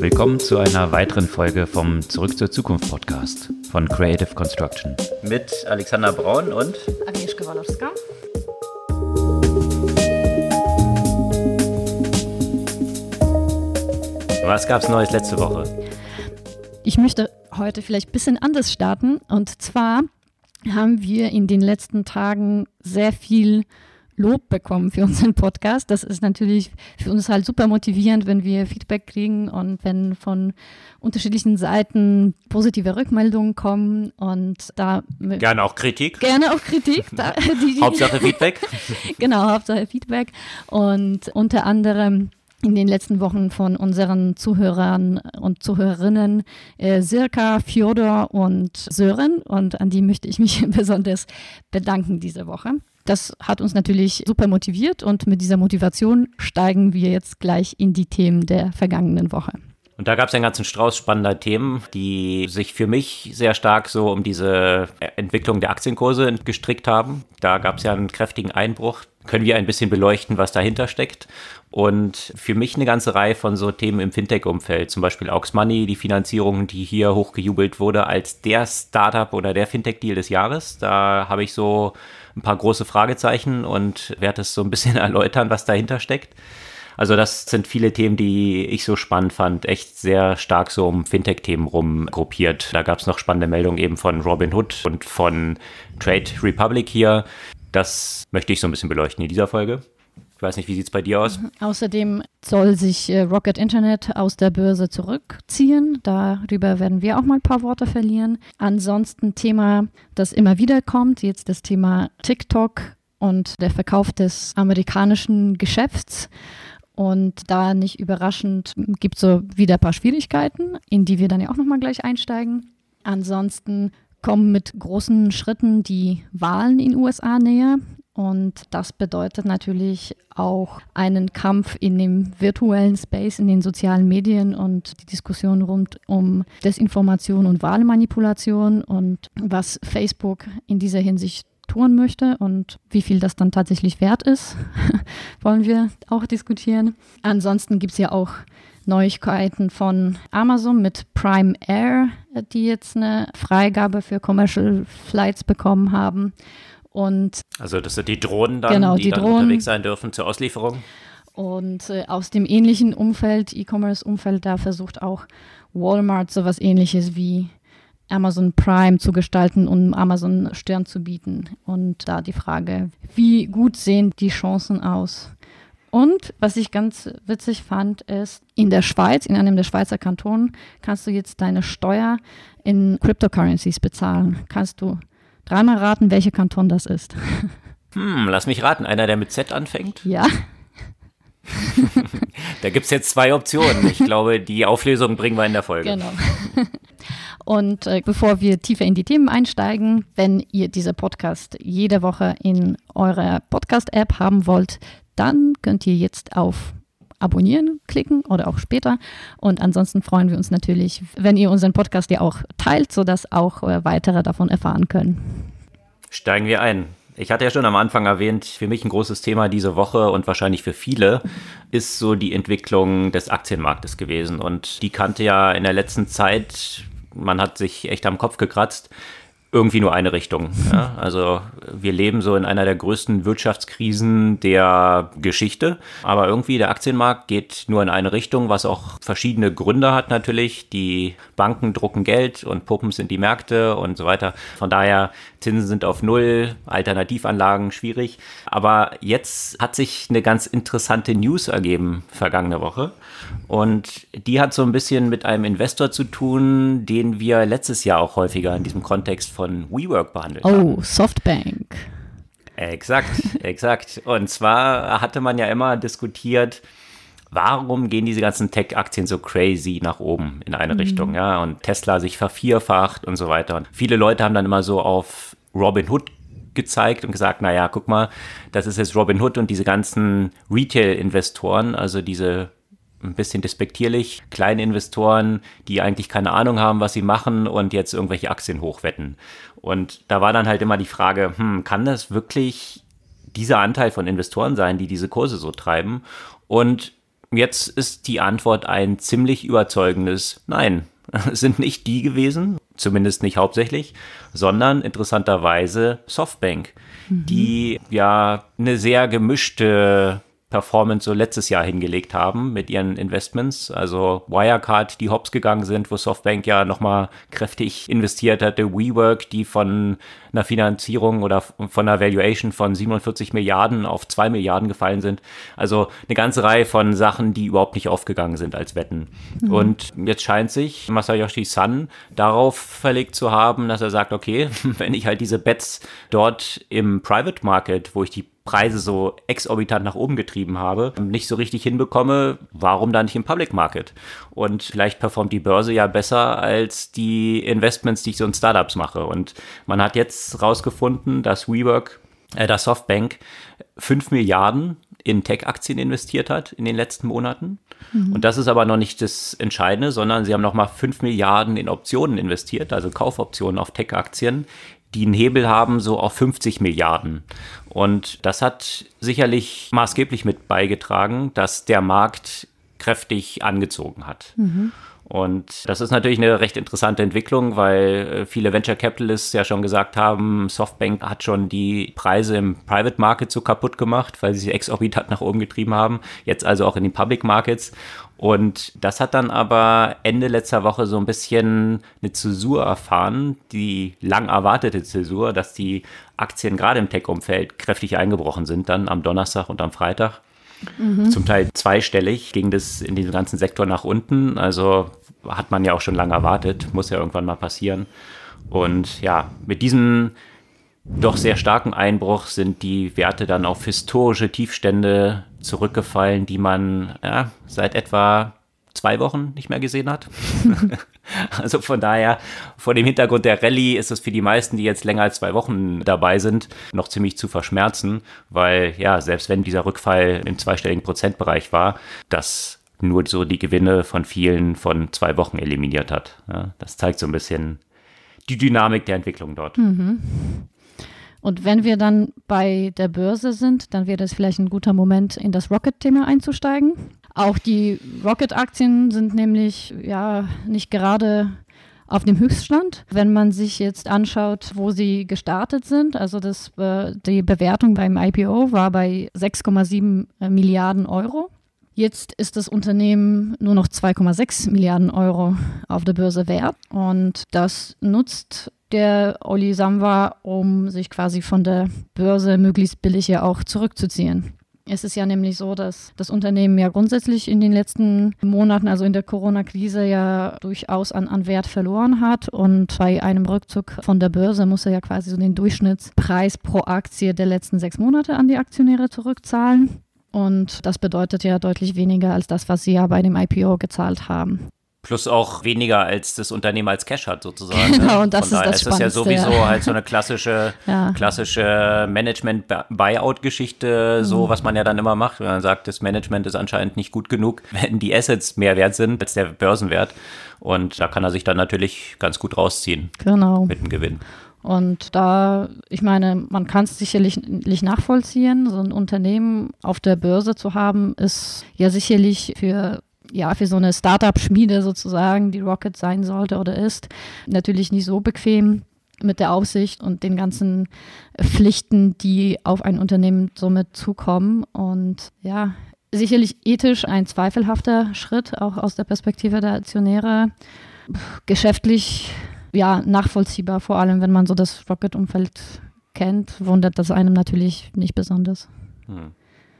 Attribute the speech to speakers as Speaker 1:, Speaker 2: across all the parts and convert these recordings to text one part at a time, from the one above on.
Speaker 1: Willkommen zu einer weiteren Folge vom Zurück zur Zukunft Podcast von Creative Construction. Mit Alexander Braun und
Speaker 2: Agnieszka Walowska.
Speaker 1: Was gab's Neues letzte Woche?
Speaker 2: Ich möchte heute vielleicht ein bisschen anders starten. Und zwar haben wir in den letzten Tagen sehr viel Lob bekommen für unseren Podcast. Das ist natürlich für uns halt super motivierend, wenn wir Feedback kriegen und wenn von unterschiedlichen Seiten positive Rückmeldungen kommen und da
Speaker 1: gerne auch Kritik.
Speaker 2: Gerne auch Kritik.
Speaker 1: Da, die, die, Hauptsache Feedback.
Speaker 2: genau, Hauptsache Feedback und unter anderem in den letzten Wochen von unseren Zuhörern und Zuhörerinnen äh, Sirka, Fjodor und Sören und an die möchte ich mich besonders bedanken diese Woche. Das hat uns natürlich super motiviert und mit dieser Motivation steigen wir jetzt gleich in die Themen der vergangenen Woche.
Speaker 1: Und da gab es einen ganzen Strauß spannender Themen, die sich für mich sehr stark so um diese Entwicklung der Aktienkurse gestrickt haben. Da gab es ja einen kräftigen Einbruch. Können wir ein bisschen beleuchten, was dahinter steckt? Und für mich eine ganze Reihe von so Themen im Fintech-Umfeld, zum Beispiel Aux Money, die Finanzierung, die hier hochgejubelt wurde als der Startup oder der Fintech-Deal des Jahres. Da habe ich so ein paar große Fragezeichen und werde es so ein bisschen erläutern, was dahinter steckt. Also das sind viele Themen, die ich so spannend fand, echt sehr stark so um Fintech-Themen rumgruppiert. Da gab es noch spannende Meldungen eben von Robinhood und von Trade Republic hier. Das möchte ich so ein bisschen beleuchten in dieser Folge. Ich weiß nicht, wie sieht es bei dir aus?
Speaker 2: Mhm. Außerdem soll sich äh, Rocket Internet aus der Börse zurückziehen. Darüber werden wir auch mal ein paar Worte verlieren. Ansonsten Thema, das immer wieder kommt, jetzt das Thema TikTok und der Verkauf des amerikanischen Geschäfts. Und da nicht überraschend gibt es so wieder ein paar Schwierigkeiten, in die wir dann ja auch nochmal gleich einsteigen. Ansonsten kommen mit großen Schritten die Wahlen in den USA näher. Und das bedeutet natürlich auch einen Kampf in dem virtuellen Space, in den sozialen Medien und die Diskussion rund um Desinformation und Wahlmanipulation und was Facebook in dieser Hinsicht tun möchte und wie viel das dann tatsächlich wert ist, wollen wir auch diskutieren. Ansonsten gibt es ja auch Neuigkeiten von Amazon mit Prime Air, die jetzt eine Freigabe für Commercial Flights bekommen haben. Und
Speaker 1: also das sind die Drohnen dann,
Speaker 2: genau,
Speaker 1: die,
Speaker 2: die
Speaker 1: dann
Speaker 2: Drohnen.
Speaker 1: unterwegs sein dürfen zur Auslieferung.
Speaker 2: Und äh, aus dem ähnlichen Umfeld, E-Commerce-Umfeld, da versucht auch Walmart sowas ähnliches wie Amazon Prime zu gestalten, um Amazon Stern zu bieten. Und da die Frage, wie gut sehen die Chancen aus? Und was ich ganz witzig fand, ist, in der Schweiz, in einem der Schweizer Kantonen, kannst du jetzt deine Steuer in Cryptocurrencies bezahlen. Kannst du Dreimal raten, welcher Kanton das ist.
Speaker 1: Hm, lass mich raten. Einer, der mit Z anfängt?
Speaker 2: Ja.
Speaker 1: da gibt es jetzt zwei Optionen. Ich glaube, die Auflösung bringen wir in der Folge.
Speaker 2: Genau. Und äh, bevor wir tiefer in die Themen einsteigen, wenn ihr diese Podcast jede Woche in eurer Podcast-App haben wollt, dann könnt ihr jetzt auf Abonnieren klicken oder auch später. Und ansonsten freuen wir uns natürlich, wenn ihr unseren Podcast ja auch teilt, sodass auch äh, weitere davon erfahren können.
Speaker 1: Steigen wir ein. Ich hatte ja schon am Anfang erwähnt, für mich ein großes Thema diese Woche und wahrscheinlich für viele ist so die Entwicklung des Aktienmarktes gewesen. Und die kannte ja in der letzten Zeit, man hat sich echt am Kopf gekratzt, irgendwie nur eine Richtung. Ja? Also wir leben so in einer der größten Wirtschaftskrisen der Geschichte, aber irgendwie der Aktienmarkt geht nur in eine Richtung, was auch verschiedene Gründe hat natürlich. Die Banken drucken Geld und Puppen sind die Märkte und so weiter. Von daher Zinsen sind auf Null, Alternativanlagen schwierig. Aber jetzt hat sich eine ganz interessante News ergeben vergangene Woche. Und die hat so ein bisschen mit einem Investor zu tun, den wir letztes Jahr auch häufiger in diesem Kontext von WeWork behandelt
Speaker 2: oh,
Speaker 1: haben.
Speaker 2: Oh, Softbank.
Speaker 1: Exakt, exakt. Und zwar hatte man ja immer diskutiert, warum gehen diese ganzen Tech-Aktien so crazy nach oben in eine mhm. Richtung, ja, und Tesla sich vervierfacht und so weiter. Und viele Leute haben dann immer so auf Robin Hood gezeigt und gesagt, naja, guck mal, das ist jetzt Robin Hood und diese ganzen Retail-Investoren, also diese ein bisschen despektierlich, kleine Investoren, die eigentlich keine Ahnung haben, was sie machen und jetzt irgendwelche Aktien hochwetten. Und da war dann halt immer die Frage, hm, kann das wirklich dieser Anteil von Investoren sein, die diese Kurse so treiben? Und Jetzt ist die Antwort ein ziemlich überzeugendes Nein. Es sind nicht die gewesen, zumindest nicht hauptsächlich, sondern interessanterweise Softbank, mhm. die ja eine sehr gemischte Performance so letztes Jahr hingelegt haben mit ihren Investments. Also Wirecard, die hops gegangen sind, wo Softbank ja nochmal kräftig investiert hatte. WeWork, die von einer Finanzierung oder von einer Valuation von 47 Milliarden auf 2 Milliarden gefallen sind. Also eine ganze Reihe von Sachen, die überhaupt nicht aufgegangen sind als Wetten. Mhm. Und jetzt scheint sich Masayoshi Sun darauf verlegt zu haben, dass er sagt, okay, wenn ich halt diese Bets dort im Private Market, wo ich die Preise so exorbitant nach oben getrieben habe, nicht so richtig hinbekomme, warum dann nicht im Public Market? Und vielleicht performt die Börse ja besser als die Investments, die ich so in Startups mache. Und man hat jetzt rausgefunden, dass WeWork, äh, dass Softbank 5 Milliarden in Tech-Aktien investiert hat in den letzten Monaten. Mhm. Und das ist aber noch nicht das Entscheidende, sondern sie haben nochmal 5 Milliarden in Optionen investiert, also Kaufoptionen auf Tech-Aktien, die einen Hebel haben so auf 50 Milliarden. Und das hat sicherlich maßgeblich mit beigetragen, dass der Markt kräftig angezogen hat. Mhm. Und das ist natürlich eine recht interessante Entwicklung, weil äh, viele Venture Capitalists ja schon gesagt haben, Softbank hat schon die Preise im Private Market so kaputt gemacht, weil sie sie exorbitant nach oben getrieben haben. Jetzt also auch in den Public Markets. Und das hat dann aber Ende letzter Woche so ein bisschen eine Zäsur erfahren, die lang erwartete Zäsur, dass die Aktien gerade im Tech-Umfeld kräftig eingebrochen sind, dann am Donnerstag und am Freitag. Mhm. Zum Teil zweistellig ging das in diesem ganzen Sektor nach unten. Also hat man ja auch schon lange erwartet, muss ja irgendwann mal passieren. Und ja, mit diesem doch sehr starken Einbruch sind die Werte dann auf historische Tiefstände zurückgefallen, die man ja, seit etwa zwei Wochen nicht mehr gesehen hat. also von daher, vor dem Hintergrund der Rallye ist es für die meisten, die jetzt länger als zwei Wochen dabei sind, noch ziemlich zu verschmerzen, weil ja, selbst wenn dieser Rückfall im zweistelligen Prozentbereich war, das nur so die Gewinne von vielen von zwei Wochen eliminiert hat. Ja, das zeigt so ein bisschen die Dynamik der Entwicklung dort. Mhm.
Speaker 2: Und wenn wir dann bei der Börse sind, dann wäre das vielleicht ein guter Moment, in das Rocket-Thema einzusteigen. Auch die Rocket-Aktien sind nämlich ja nicht gerade auf dem Höchststand. Wenn man sich jetzt anschaut, wo sie gestartet sind, also das, äh, die Bewertung beim IPO war bei 6,7 äh, Milliarden Euro. Jetzt ist das Unternehmen nur noch 2,6 Milliarden Euro auf der Börse wert und das nutzt der Oli Samwa, um sich quasi von der Börse möglichst billig ja auch zurückzuziehen. Es ist ja nämlich so, dass das Unternehmen ja grundsätzlich in den letzten Monaten, also in der Corona-Krise, ja durchaus an, an Wert verloren hat. Und bei einem Rückzug von der Börse muss er ja quasi so den Durchschnittspreis pro Aktie der letzten sechs Monate an die Aktionäre zurückzahlen. Und das bedeutet ja deutlich weniger als das, was sie ja bei dem IPO gezahlt haben.
Speaker 1: Plus auch weniger als das Unternehmen als Cash hat, sozusagen.
Speaker 2: Genau, und das Von ist das
Speaker 1: ist ja sowieso ja. halt so eine klassische, ja. klassische Management-Buyout-Geschichte, so mhm. was man ja dann immer macht, wenn man sagt, das Management ist anscheinend nicht gut genug, wenn die Assets mehr wert sind als der Börsenwert. Und da kann er sich dann natürlich ganz gut rausziehen.
Speaker 2: Genau.
Speaker 1: Mit dem Gewinn.
Speaker 2: Und da, ich meine, man kann es sicherlich nicht nachvollziehen. So ein Unternehmen auf der Börse zu haben, ist ja sicherlich für ja, für so eine Startup-Schmiede sozusagen, die Rocket sein sollte oder ist, natürlich nicht so bequem mit der Aufsicht und den ganzen Pflichten, die auf ein Unternehmen somit zukommen. Und ja, sicherlich ethisch ein zweifelhafter Schritt, auch aus der Perspektive der Aktionäre. Geschäftlich, ja, nachvollziehbar, vor allem wenn man so das Rocket-Umfeld kennt, wundert das einem natürlich nicht besonders. Hm.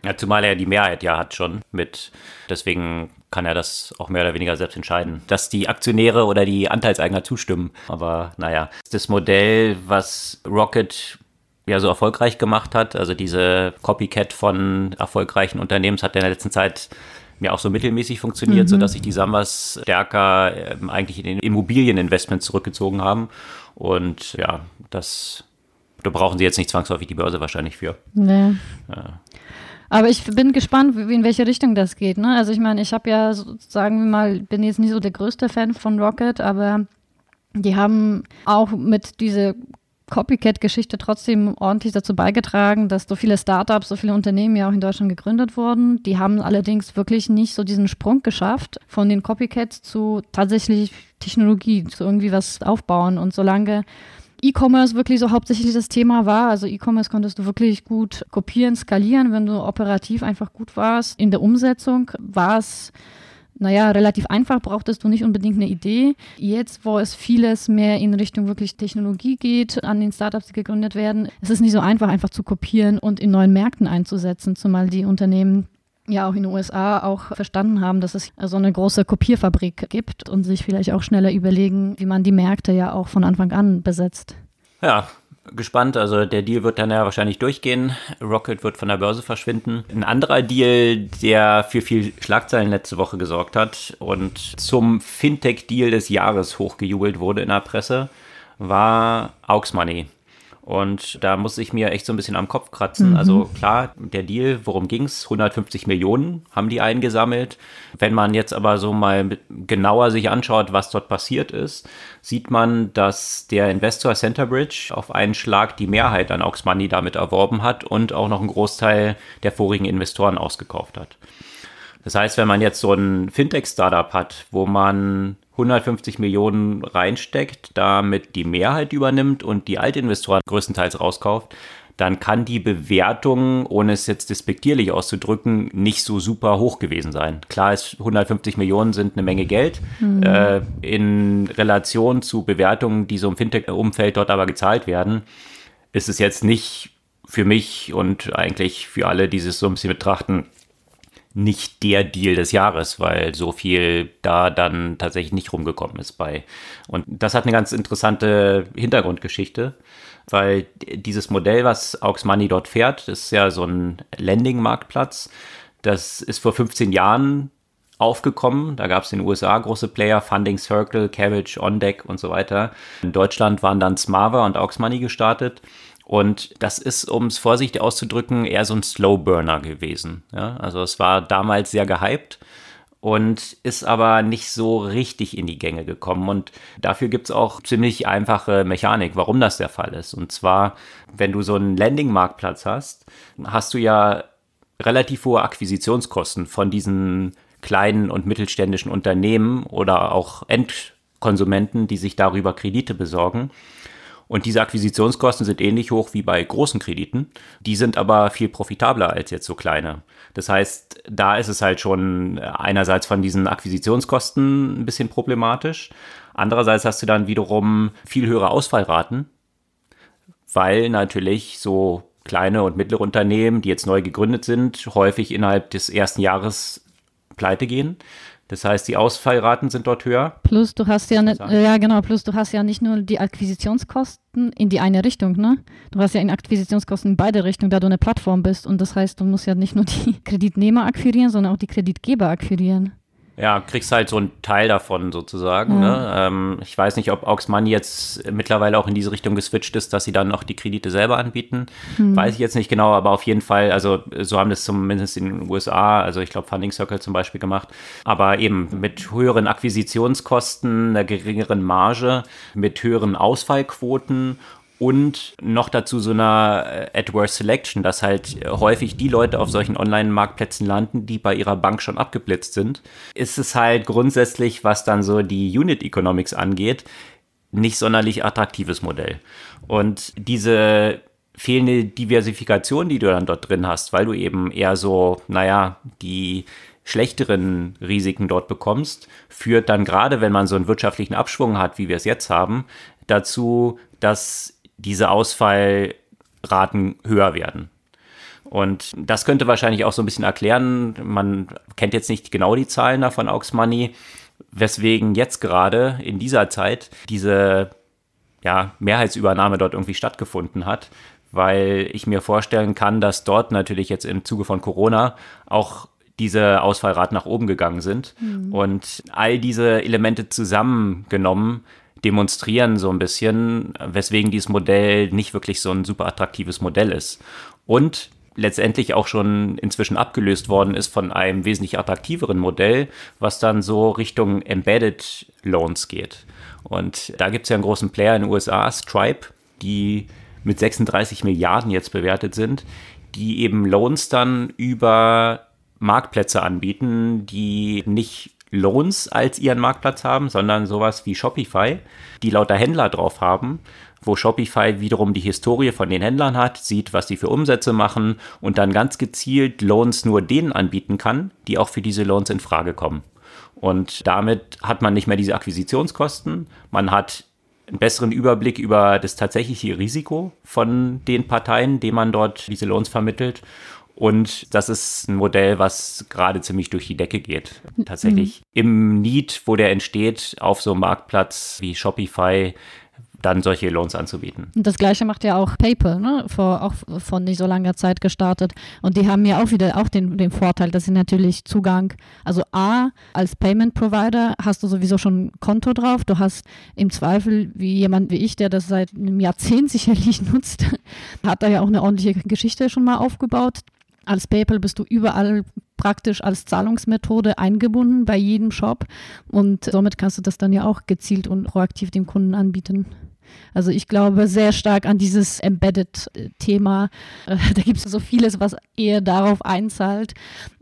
Speaker 1: Ja, zumal er die Mehrheit ja hat schon mit, deswegen kann er das auch mehr oder weniger selbst entscheiden, dass die Aktionäre oder die Anteilseigner zustimmen. Aber naja, das Modell, was Rocket ja so erfolgreich gemacht hat, also diese Copycat von erfolgreichen Unternehmen, hat in der letzten Zeit mir auch so mittelmäßig funktioniert, mhm. sodass sich die Sambas stärker äh, eigentlich in den Immobilieninvestments zurückgezogen haben. Und ja, das da brauchen sie jetzt nicht zwangsläufig die Börse wahrscheinlich für.
Speaker 2: Nee. Ja. Aber ich bin gespannt, wie, in welche Richtung das geht. Ne? Also ich meine, ich habe ja, sagen wir mal, bin jetzt nicht so der größte Fan von Rocket, aber die haben auch mit dieser Copycat-Geschichte trotzdem ordentlich dazu beigetragen, dass so viele Startups, so viele Unternehmen ja auch in Deutschland gegründet wurden. Die haben allerdings wirklich nicht so diesen Sprung geschafft von den Copycats zu tatsächlich Technologie, zu irgendwie was aufbauen. Und solange E-Commerce wirklich so hauptsächlich das Thema war. Also E-Commerce konntest du wirklich gut kopieren, skalieren, wenn du operativ einfach gut warst. In der Umsetzung war es naja, relativ einfach, brauchtest du nicht unbedingt eine Idee. Jetzt, wo es vieles mehr in Richtung wirklich Technologie geht, an den Startups, die gegründet werden, es ist nicht so einfach, einfach zu kopieren und in neuen Märkten einzusetzen, zumal die Unternehmen ja auch in den USA auch verstanden haben, dass es so eine große Kopierfabrik gibt und sich vielleicht auch schneller überlegen, wie man die Märkte ja auch von Anfang an besetzt.
Speaker 1: Ja, gespannt. Also der Deal wird dann ja wahrscheinlich durchgehen. Rocket wird von der Börse verschwinden. Ein anderer Deal, der für viel Schlagzeilen letzte Woche gesorgt hat und zum Fintech-Deal des Jahres hochgejubelt wurde in der Presse, war Aux Money. Und da muss ich mir echt so ein bisschen am Kopf kratzen. Mhm. Also klar, der Deal, worum ging es? 150 Millionen haben die eingesammelt. Wenn man jetzt aber so mal genauer sich anschaut, was dort passiert ist, sieht man, dass der Investor Centerbridge auf einen Schlag die Mehrheit an Aux Money damit erworben hat und auch noch einen Großteil der vorigen Investoren ausgekauft hat. Das heißt, wenn man jetzt so ein Fintech-Startup hat, wo man 150 Millionen reinsteckt, damit die Mehrheit übernimmt und die Altinvestoren größtenteils rauskauft, dann kann die Bewertung, ohne es jetzt despektierlich auszudrücken, nicht so super hoch gewesen sein. Klar ist, 150 Millionen sind eine Menge Geld. Mhm. Äh, in Relation zu Bewertungen, die so im Fintech-Umfeld dort aber gezahlt werden, ist es jetzt nicht für mich und eigentlich für alle, die es so ein bisschen betrachten, nicht der Deal des Jahres, weil so viel da dann tatsächlich nicht rumgekommen ist bei. Und das hat eine ganz interessante Hintergrundgeschichte, weil dieses Modell, was Aux Money dort fährt, ist ja so ein Landing-Marktplatz. Das ist vor 15 Jahren aufgekommen. Da gab es in den USA große Player, Funding Circle, Cabbage, OnDeck und so weiter. In Deutschland waren dann Smava und Aux Money gestartet. Und das ist, um es vorsichtig auszudrücken, eher so ein Slowburner gewesen. Ja? Also es war damals sehr gehypt und ist aber nicht so richtig in die Gänge gekommen. Und dafür gibt es auch ziemlich einfache Mechanik, warum das der Fall ist. Und zwar, wenn du so einen Landing-Marktplatz hast, hast du ja relativ hohe Akquisitionskosten von diesen kleinen und mittelständischen Unternehmen oder auch Endkonsumenten, die sich darüber Kredite besorgen. Und diese Akquisitionskosten sind ähnlich hoch wie bei großen Krediten. Die sind aber viel profitabler als jetzt so kleine. Das heißt, da ist es halt schon einerseits von diesen Akquisitionskosten ein bisschen problematisch. Andererseits hast du dann wiederum viel höhere Ausfallraten, weil natürlich so kleine und mittlere Unternehmen, die jetzt neu gegründet sind, häufig innerhalb des ersten Jahres pleite gehen. Das heißt, die Ausfallraten sind dort höher.
Speaker 2: Plus du hast ja nicht, ja genau, plus du hast ja nicht nur die Akquisitionskosten in die eine Richtung, ne? Du hast ja in Akquisitionskosten in beide Richtungen, da du eine Plattform bist und das heißt, du musst ja nicht nur die Kreditnehmer akquirieren, sondern auch die Kreditgeber akquirieren.
Speaker 1: Ja, kriegst halt so einen Teil davon sozusagen. Ja. Ne? Ähm, ich weiß nicht, ob Aux Money jetzt mittlerweile auch in diese Richtung geswitcht ist, dass sie dann auch die Kredite selber anbieten. Hm. Weiß ich jetzt nicht genau, aber auf jeden Fall, also so haben das zumindest in den USA, also ich glaube Funding Circle zum Beispiel gemacht, aber eben mit höheren Akquisitionskosten, einer geringeren Marge, mit höheren Ausfallquoten und noch dazu so einer äh, Adverse Selection, dass halt äh, häufig die Leute auf solchen Online-Marktplätzen landen, die bei ihrer Bank schon abgeblitzt sind, ist es halt grundsätzlich, was dann so die Unit Economics angeht, nicht sonderlich attraktives Modell. Und diese fehlende Diversifikation, die du dann dort drin hast, weil du eben eher so, naja, die schlechteren Risiken dort bekommst, führt dann gerade, wenn man so einen wirtschaftlichen Abschwung hat, wie wir es jetzt haben, dazu, dass diese Ausfallraten höher werden. Und das könnte wahrscheinlich auch so ein bisschen erklären, man kennt jetzt nicht genau die Zahlen da von Aux Money, weswegen jetzt gerade in dieser Zeit diese ja, Mehrheitsübernahme dort irgendwie stattgefunden hat, weil ich mir vorstellen kann, dass dort natürlich jetzt im Zuge von Corona auch diese Ausfallraten nach oben gegangen sind. Mhm. Und all diese Elemente zusammengenommen demonstrieren so ein bisschen, weswegen dieses Modell nicht wirklich so ein super attraktives Modell ist. Und letztendlich auch schon inzwischen abgelöst worden ist von einem wesentlich attraktiveren Modell, was dann so Richtung Embedded Loans geht. Und da gibt es ja einen großen Player in den USA, Stripe, die mit 36 Milliarden jetzt bewertet sind, die eben Loans dann über Marktplätze anbieten, die nicht Loans als ihren Marktplatz haben, sondern sowas wie Shopify, die lauter Händler drauf haben, wo Shopify wiederum die Historie von den Händlern hat, sieht, was sie für Umsätze machen und dann ganz gezielt Loans nur denen anbieten kann, die auch für diese Loans in Frage kommen. Und damit hat man nicht mehr diese Akquisitionskosten, man hat einen besseren Überblick über das tatsächliche Risiko von den Parteien, denen man dort diese Loans vermittelt. Und das ist ein Modell, was gerade ziemlich durch die Decke geht. Tatsächlich mhm. im Need, wo der entsteht, auf so einem Marktplatz wie Shopify, dann solche Loans anzubieten.
Speaker 2: Und das gleiche macht ja auch PayPal, ne? Vor, auch von nicht so langer Zeit gestartet. Und die haben ja auch wieder auch den, den Vorteil, dass sie natürlich Zugang, also A, als Payment Provider hast du sowieso schon ein Konto drauf. Du hast im Zweifel, wie jemand wie ich, der das seit einem Jahrzehnt sicherlich nutzt, hat da ja auch eine ordentliche Geschichte schon mal aufgebaut. Als PayPal bist du überall praktisch als Zahlungsmethode eingebunden bei jedem Shop und somit kannst du das dann ja auch gezielt und proaktiv dem Kunden anbieten. Also ich glaube sehr stark an dieses Embedded-Thema. Äh, da gibt es so vieles, was eher darauf einzahlt.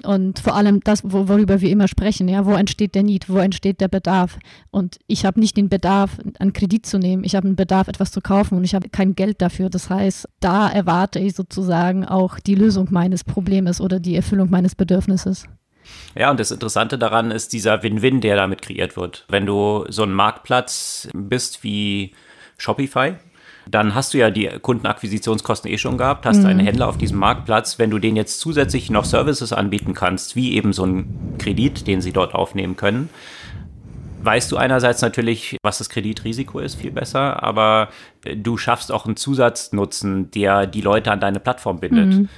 Speaker 2: Und vor allem das, worüber wir immer sprechen, ja, wo entsteht der Need, wo entsteht der Bedarf. Und ich habe nicht den Bedarf, einen Kredit zu nehmen. Ich habe einen Bedarf, etwas zu kaufen und ich habe kein Geld dafür. Das heißt, da erwarte ich sozusagen auch die Lösung meines Problems oder die Erfüllung meines Bedürfnisses.
Speaker 1: Ja, und das Interessante daran ist dieser Win-Win, der damit kreiert wird. Wenn du so ein Marktplatz bist wie Shopify. Dann hast du ja die Kundenakquisitionskosten eh schon gehabt, hast mhm. einen Händler auf diesem Marktplatz. Wenn du denen jetzt zusätzlich noch Services anbieten kannst, wie eben so ein Kredit, den sie dort aufnehmen können, weißt du einerseits natürlich, was das Kreditrisiko ist, viel besser, aber du schaffst auch einen Zusatznutzen, der die Leute an deine Plattform bindet. Mhm.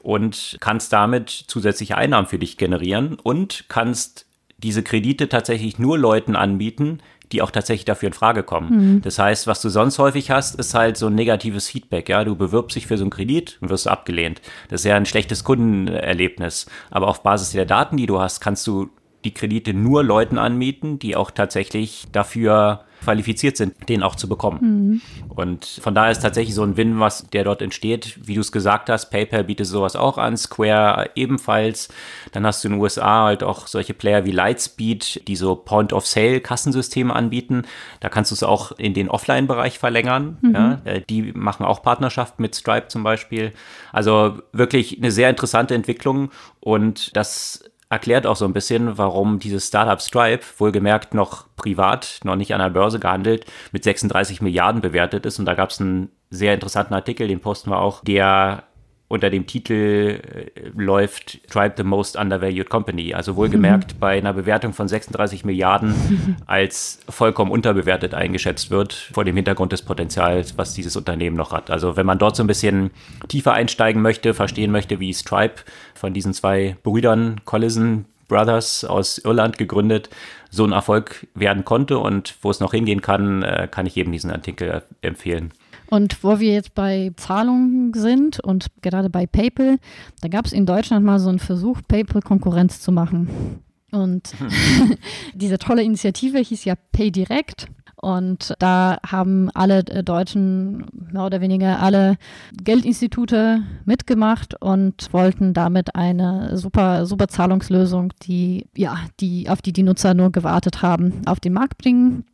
Speaker 1: Und kannst damit zusätzliche Einnahmen für dich generieren und kannst diese Kredite tatsächlich nur Leuten anbieten, die auch tatsächlich dafür in Frage kommen. Mhm. Das heißt, was du sonst häufig hast, ist halt so ein negatives Feedback. Ja, du bewirbst dich für so einen Kredit und wirst abgelehnt. Das ist ja ein schlechtes Kundenerlebnis. Aber auf Basis der Daten, die du hast, kannst du die Kredite nur Leuten anmieten, die auch tatsächlich dafür qualifiziert sind, den auch zu bekommen. Mhm. Und von daher ist tatsächlich so ein Win, was der dort entsteht. Wie du es gesagt hast, PayPal bietet sowas auch an, Square ebenfalls. Dann hast du in den USA halt auch solche Player wie Lightspeed, die so Point-of-Sale-Kassensysteme anbieten. Da kannst du es auch in den Offline-Bereich verlängern. Mhm. Ja, äh, die machen auch Partnerschaften mit Stripe zum Beispiel. Also wirklich eine sehr interessante Entwicklung und das erklärt auch so ein bisschen, warum dieses Startup Stripe, wohlgemerkt noch privat, noch nicht an der Börse gehandelt, mit 36 Milliarden bewertet ist. Und da gab es einen sehr interessanten Artikel, den posten wir auch, der unter dem Titel äh, läuft Tribe the Most Undervalued Company. Also wohlgemerkt mhm. bei einer Bewertung von 36 Milliarden als vollkommen unterbewertet eingeschätzt wird, vor dem Hintergrund des Potenzials, was dieses Unternehmen noch hat. Also wenn man dort so ein bisschen tiefer einsteigen möchte, verstehen möchte, wie Stripe von diesen zwei Brüdern Collison Brothers aus Irland gegründet, so ein Erfolg werden konnte und wo es noch hingehen kann, äh, kann ich eben diesen Artikel empfehlen.
Speaker 2: Und wo wir jetzt bei Zahlungen sind und gerade bei PayPal, da gab es in Deutschland mal so einen Versuch, PayPal Konkurrenz zu machen. Und diese tolle Initiative hieß ja PayDirect. Und da haben alle äh, Deutschen, mehr oder weniger alle Geldinstitute mitgemacht und wollten damit eine super, super Zahlungslösung, die, ja, die, auf die die Nutzer nur gewartet haben, auf den Markt bringen.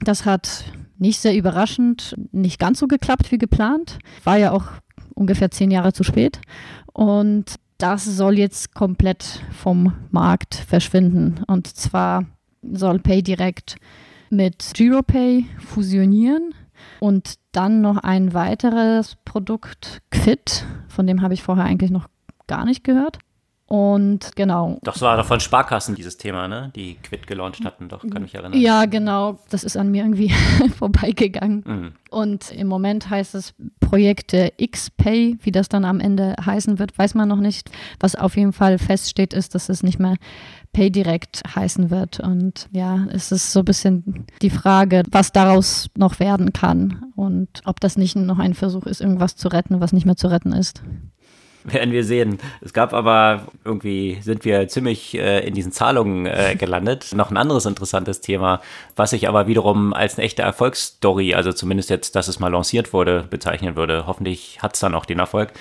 Speaker 2: Das hat nicht sehr überraschend nicht ganz so geklappt wie geplant. War ja auch ungefähr zehn Jahre zu spät. Und das soll jetzt komplett vom Markt verschwinden. Und zwar soll PayDirect mit GiroPay fusionieren und dann noch ein weiteres Produkt, Quid, von dem habe ich vorher eigentlich noch gar nicht gehört. Und genau.
Speaker 1: Doch, es war doch von Sparkassen dieses Thema, ne? Die Quid gelauncht hatten, doch, kann mich erinnern.
Speaker 2: Ja, genau. Das ist an mir irgendwie vorbeigegangen. Mhm. Und im Moment heißt es Projekte XPay, wie das dann am Ende heißen wird, weiß man noch nicht. Was auf jeden Fall feststeht, ist, dass es nicht mehr PayDirect heißen wird. Und ja, es ist so ein bisschen die Frage, was daraus noch werden kann und ob das nicht noch ein Versuch ist, irgendwas zu retten, was nicht mehr zu retten ist.
Speaker 1: Werden wir sehen. Es gab aber irgendwie, sind wir ziemlich äh, in diesen Zahlungen äh, gelandet. Noch ein anderes interessantes Thema, was ich aber wiederum als eine echte Erfolgsstory, also zumindest jetzt, dass es mal lanciert wurde, bezeichnen würde. Hoffentlich hat es dann auch den Erfolg.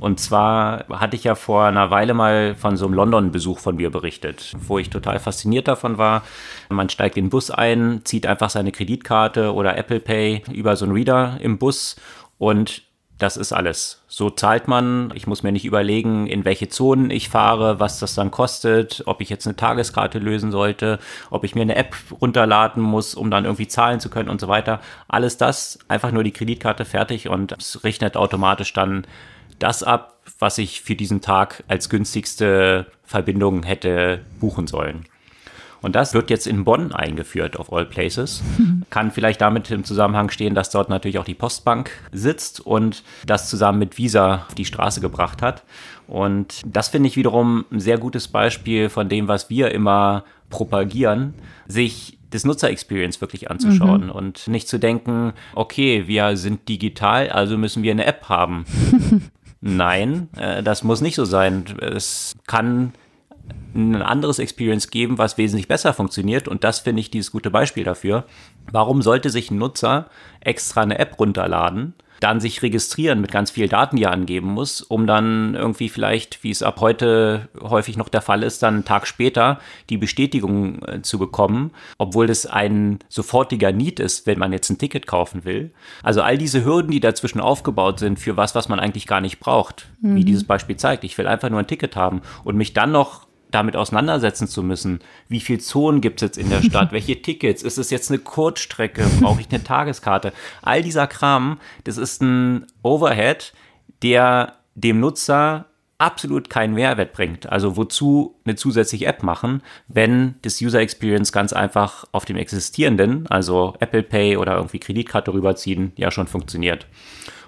Speaker 1: Und zwar hatte ich ja vor einer Weile mal von so einem London-Besuch von mir berichtet, wo ich total fasziniert davon war. Man steigt in den Bus ein, zieht einfach seine Kreditkarte oder Apple Pay über so einen Reader im Bus und das ist alles. So zahlt man. Ich muss mir nicht überlegen, in welche Zonen ich fahre, was das dann kostet, ob ich jetzt eine Tageskarte lösen sollte, ob ich mir eine App runterladen muss, um dann irgendwie zahlen zu können und so weiter. Alles das, einfach nur die Kreditkarte fertig und es rechnet automatisch dann das ab, was ich für diesen Tag als günstigste Verbindung hätte buchen sollen. Und das wird jetzt in Bonn eingeführt, of all places. Kann vielleicht damit im Zusammenhang stehen, dass dort natürlich auch die Postbank sitzt und das zusammen mit Visa auf die Straße gebracht hat. Und das finde ich wiederum ein sehr gutes Beispiel von dem, was wir immer propagieren, sich das Nutzer-Experience wirklich anzuschauen mhm. und nicht zu denken, okay, wir sind digital, also müssen wir eine App haben. Nein, äh, das muss nicht so sein. Es kann ein anderes Experience geben, was wesentlich besser funktioniert. Und das finde ich dieses gute Beispiel dafür. Warum sollte sich ein Nutzer extra eine App runterladen, dann sich registrieren mit ganz vielen Daten, die er angeben muss, um dann irgendwie vielleicht, wie es ab heute häufig noch der Fall ist, dann einen Tag später die Bestätigung äh, zu bekommen, obwohl das ein sofortiger Need ist, wenn man jetzt ein Ticket kaufen will. Also all diese Hürden, die dazwischen aufgebaut sind für was, was man eigentlich gar nicht braucht, mhm. wie dieses Beispiel zeigt. Ich will einfach nur ein Ticket haben und mich dann noch damit auseinandersetzen zu müssen. Wie viel Zonen gibt es jetzt in der Stadt? Welche Tickets? Ist es jetzt eine Kurzstrecke? Brauche ich eine Tageskarte? All dieser Kram, das ist ein Overhead, der dem Nutzer absolut keinen Mehrwert bringt. Also wozu eine zusätzliche App machen, wenn das User Experience ganz einfach auf dem existierenden, also Apple Pay oder irgendwie Kreditkarte rüberziehen, ja schon funktioniert.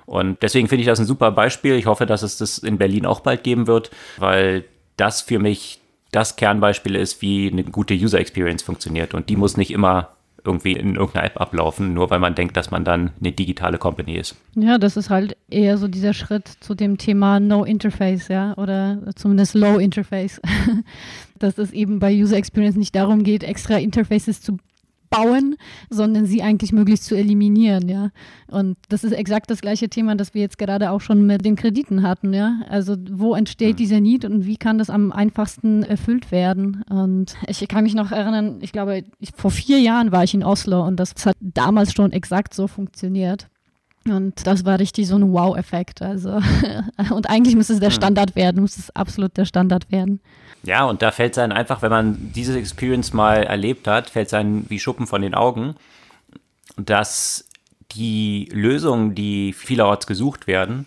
Speaker 1: Und deswegen finde ich das ein super Beispiel. Ich hoffe, dass es das in Berlin auch bald geben wird, weil das für mich das Kernbeispiel ist, wie eine gute User Experience funktioniert. Und die muss nicht immer irgendwie in irgendeiner App ablaufen, nur weil man denkt, dass man dann eine digitale Company ist.
Speaker 2: Ja, das ist halt eher so dieser Schritt zu dem Thema No Interface, ja, oder zumindest Low Interface. dass es eben bei User Experience nicht darum geht, extra Interfaces zu bauen, sondern sie eigentlich möglichst zu eliminieren, ja. Und das ist exakt das gleiche Thema, das wir jetzt gerade auch schon mit den Krediten hatten, ja. Also wo entsteht mhm. dieser Need und wie kann das am einfachsten erfüllt werden? Und ich kann mich noch erinnern, ich glaube, ich, vor vier Jahren war ich in Oslo und das hat damals schon exakt so funktioniert. Und das war richtig so ein Wow-Effekt. Also, und eigentlich müsste es der mhm. Standard werden, muss es absolut der Standard werden.
Speaker 1: Ja, und da fällt es einem einfach, wenn man diese Experience mal erlebt hat, fällt es einem wie Schuppen von den Augen, dass die Lösungen, die vielerorts gesucht werden,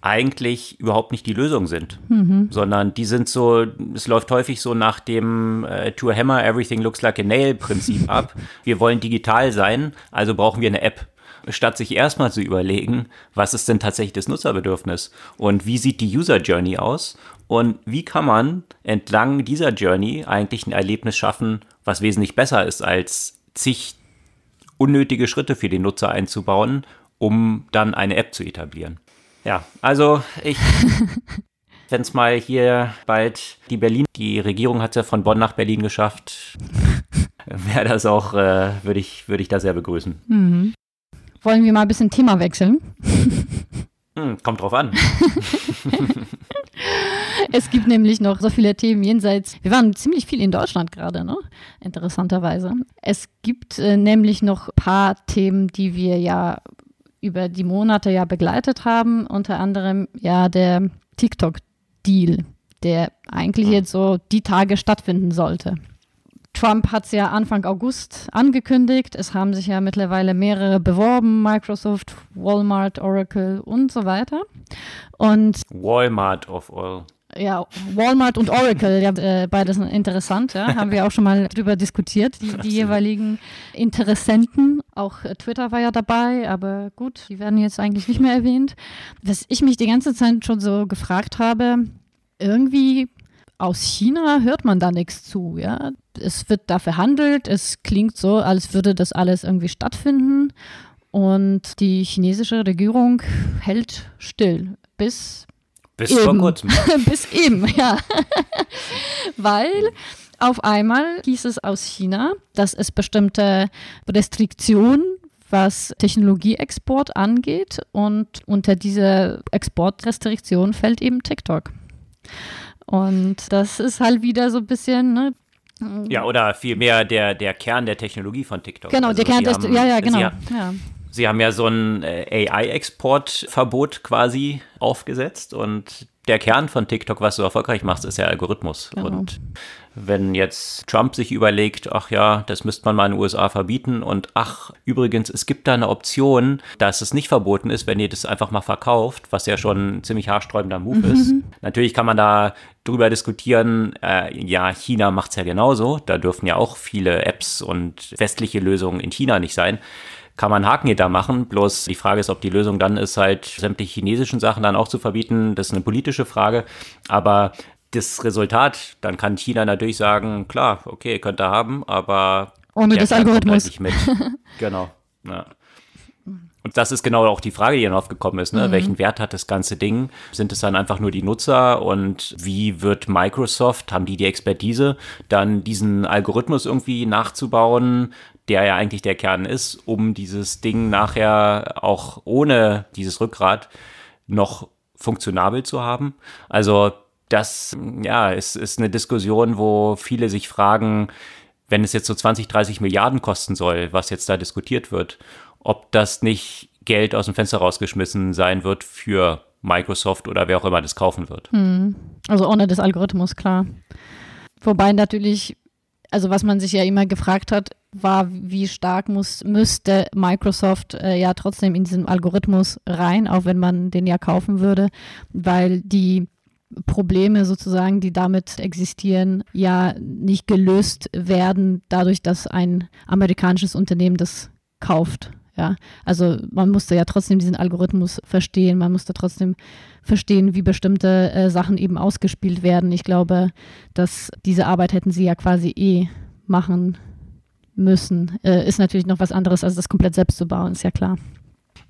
Speaker 1: eigentlich überhaupt nicht die Lösung sind, mhm. sondern die sind so, es läuft häufig so nach dem äh, To a Hammer, Everything Looks Like a Nail Prinzip ab. Wir wollen digital sein, also brauchen wir eine App statt sich erstmal zu überlegen, was ist denn tatsächlich das Nutzerbedürfnis und wie sieht die User Journey aus und wie kann man entlang dieser Journey eigentlich ein Erlebnis schaffen, was wesentlich besser ist, als zig unnötige Schritte für den Nutzer einzubauen, um dann eine App zu etablieren. Ja, also ich, wenn es mal hier bald die Berlin, die Regierung hat es ja von Bonn nach Berlin geschafft, wäre das auch, äh, würde ich, würd ich da sehr begrüßen. Mhm.
Speaker 2: Wollen wir mal ein bisschen Thema wechseln?
Speaker 1: Hm, kommt drauf an.
Speaker 2: es gibt nämlich noch so viele Themen jenseits. Wir waren ziemlich viel in Deutschland gerade, ne? Interessanterweise. Es gibt äh, nämlich noch ein paar Themen, die wir ja über die Monate ja begleitet haben. Unter anderem ja der TikTok-Deal, der eigentlich jetzt so die Tage stattfinden sollte. Trump hat es ja Anfang August angekündigt. Es haben sich ja mittlerweile mehrere beworben, Microsoft, Walmart, Oracle und so weiter. Und
Speaker 1: Walmart of all.
Speaker 2: Ja, Walmart und Oracle, ja, äh, beides interessant, ja, haben wir auch schon mal drüber diskutiert, die, die jeweiligen Interessenten. Auch äh, Twitter war ja dabei, aber gut, die werden jetzt eigentlich nicht mehr erwähnt. Was ich mich die ganze Zeit schon so gefragt habe, irgendwie aus China hört man da nichts zu, ja. Es wird da verhandelt, es klingt so, als würde das alles irgendwie stattfinden und die chinesische Regierung hält still, bis
Speaker 1: Bis eben. vor kurzem.
Speaker 2: Bis eben, ja. Weil auf einmal hieß es aus China, dass es bestimmte Restriktionen was Technologieexport angeht und unter diese Exportrestriktion fällt eben TikTok. Und das ist halt wieder so ein bisschen, ne,
Speaker 1: ja, oder vielmehr der, der Kern der Technologie von TikTok.
Speaker 2: Genau,
Speaker 1: also
Speaker 2: der Kern der, ja, ja, genau.
Speaker 1: Sie,
Speaker 2: ja.
Speaker 1: Sie haben ja so ein äh, AI-Exportverbot quasi aufgesetzt und der Kern von TikTok, was du erfolgreich machst, ist ja Algorithmus. Genau. Und wenn jetzt Trump sich überlegt, ach ja, das müsste man mal in den USA verbieten und ach, übrigens, es gibt da eine Option, dass es nicht verboten ist, wenn ihr das einfach mal verkauft, was ja schon ein ziemlich haarsträubender Move mhm. ist. Natürlich kann man da drüber diskutieren, äh, ja, China macht es ja genauso, da dürfen ja auch viele Apps und westliche Lösungen in China nicht sein kann man Haken da machen. Bloß die Frage ist, ob die Lösung dann ist, halt sämtliche chinesischen Sachen dann auch zu verbieten. Das ist eine politische Frage. Aber das Resultat, dann kann China natürlich sagen, klar, okay, könnt ihr haben, aber
Speaker 2: ohne das Algorithmus. Halt
Speaker 1: mit. genau. Ja. Und das ist genau auch die Frage, die dann aufgekommen ist. Ne? Mhm. Welchen Wert hat das ganze Ding? Sind es dann einfach nur die Nutzer? Und wie wird Microsoft, haben die die Expertise, dann diesen Algorithmus irgendwie nachzubauen, der ja eigentlich der Kern ist, um dieses Ding nachher auch ohne dieses Rückgrat noch funktionabel zu haben? Also das ja, ist, ist eine Diskussion, wo viele sich fragen, wenn es jetzt so 20, 30 Milliarden kosten soll, was jetzt da diskutiert wird, ob das nicht Geld aus dem Fenster rausgeschmissen sein wird für Microsoft oder wer auch immer das kaufen wird.
Speaker 2: Hm. Also ohne das Algorithmus, klar. Wobei natürlich, also was man sich ja immer gefragt hat, war, wie stark muss, müsste Microsoft äh, ja trotzdem in diesen Algorithmus rein, auch wenn man den ja kaufen würde, weil die Probleme sozusagen, die damit existieren, ja nicht gelöst werden, dadurch, dass ein amerikanisches Unternehmen das kauft. Ja, also man musste ja trotzdem diesen Algorithmus verstehen, man musste trotzdem verstehen, wie bestimmte äh, Sachen eben ausgespielt werden. Ich glaube, dass diese Arbeit hätten sie ja quasi eh machen müssen. Äh, ist natürlich noch was anderes, als das komplett selbst zu bauen, ist ja klar.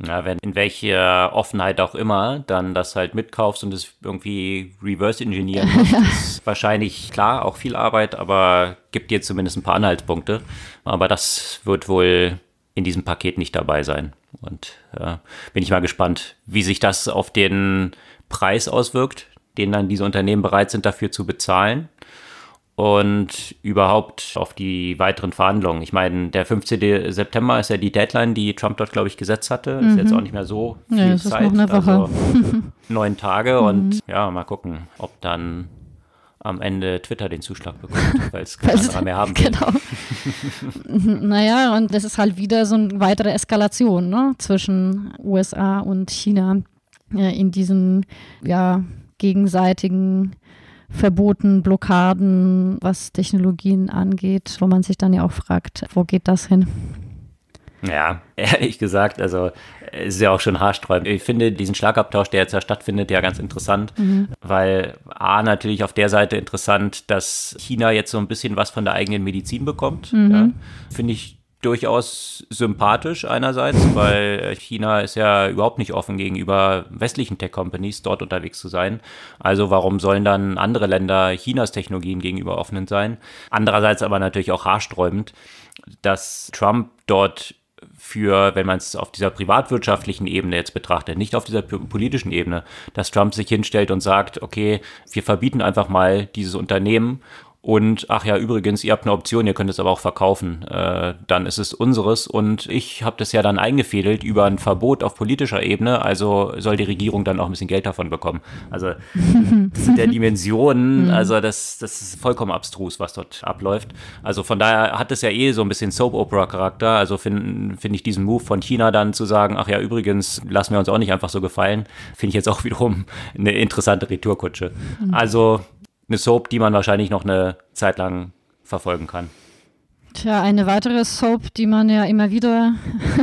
Speaker 1: Ja, wenn in welcher Offenheit auch immer dann das halt mitkaufst und es irgendwie reverse engineeren musst, ist wahrscheinlich klar, auch viel Arbeit, aber gibt dir zumindest ein paar Anhaltspunkte. Aber das wird wohl in diesem Paket nicht dabei sein. Und ja, bin ich mal gespannt, wie sich das auf den Preis auswirkt, den dann diese Unternehmen bereit sind dafür zu bezahlen und überhaupt auf die weiteren Verhandlungen. Ich meine, der 15. September ist ja die Deadline, die Trump dort, glaube ich, gesetzt hatte. Mhm. Ist jetzt auch nicht mehr so viel ja, Zeit. Ist noch eine Woche. Also neun Tage mhm. und ja, mal gucken, ob dann am Ende Twitter den Zuschlag bekommt, weil es kein anderer mehr haben will.
Speaker 2: Genau. naja, und das ist halt wieder so eine weitere Eskalation ne, zwischen USA und China ja, in diesen ja, gegenseitigen Verboten, Blockaden, was Technologien angeht, wo man sich dann ja auch fragt, wo geht das hin?
Speaker 1: Ja, ehrlich gesagt, also ist ja auch schon haarsträubend. Ich finde diesen Schlagabtausch, der jetzt ja stattfindet, ja ganz interessant, mhm. weil A, natürlich auf der Seite interessant, dass China jetzt so ein bisschen was von der eigenen Medizin bekommt. Mhm. Ja, finde ich durchaus sympathisch einerseits, weil China ist ja überhaupt nicht offen gegenüber westlichen Tech-Companies dort unterwegs zu sein. Also warum sollen dann andere Länder Chinas Technologien gegenüber offenen sein? Andererseits aber natürlich auch haarsträubend, dass Trump dort für, wenn man es auf dieser privatwirtschaftlichen Ebene jetzt betrachtet, nicht auf dieser politischen Ebene, dass Trump sich hinstellt und sagt, okay, wir verbieten einfach mal dieses Unternehmen und ach ja, übrigens, ihr habt eine Option, ihr könnt es aber auch verkaufen. Äh, dann ist es unseres. Und ich habe das ja dann eingefädelt über ein Verbot auf politischer Ebene. Also soll die Regierung dann auch ein bisschen Geld davon bekommen. Also das sind ja Dimensionen, mhm. also das, das ist vollkommen abstrus, was dort abläuft. Also von daher hat es ja eh so ein bisschen Soap-Opera-Charakter. Also finde find ich diesen Move von China dann zu sagen, ach ja, übrigens, lassen wir uns auch nicht einfach so gefallen, finde ich jetzt auch wiederum eine interessante Retourkutsche. Mhm. Also eine Soap, die man wahrscheinlich noch eine Zeit lang verfolgen kann.
Speaker 2: Tja, eine weitere Soap, die man ja immer wieder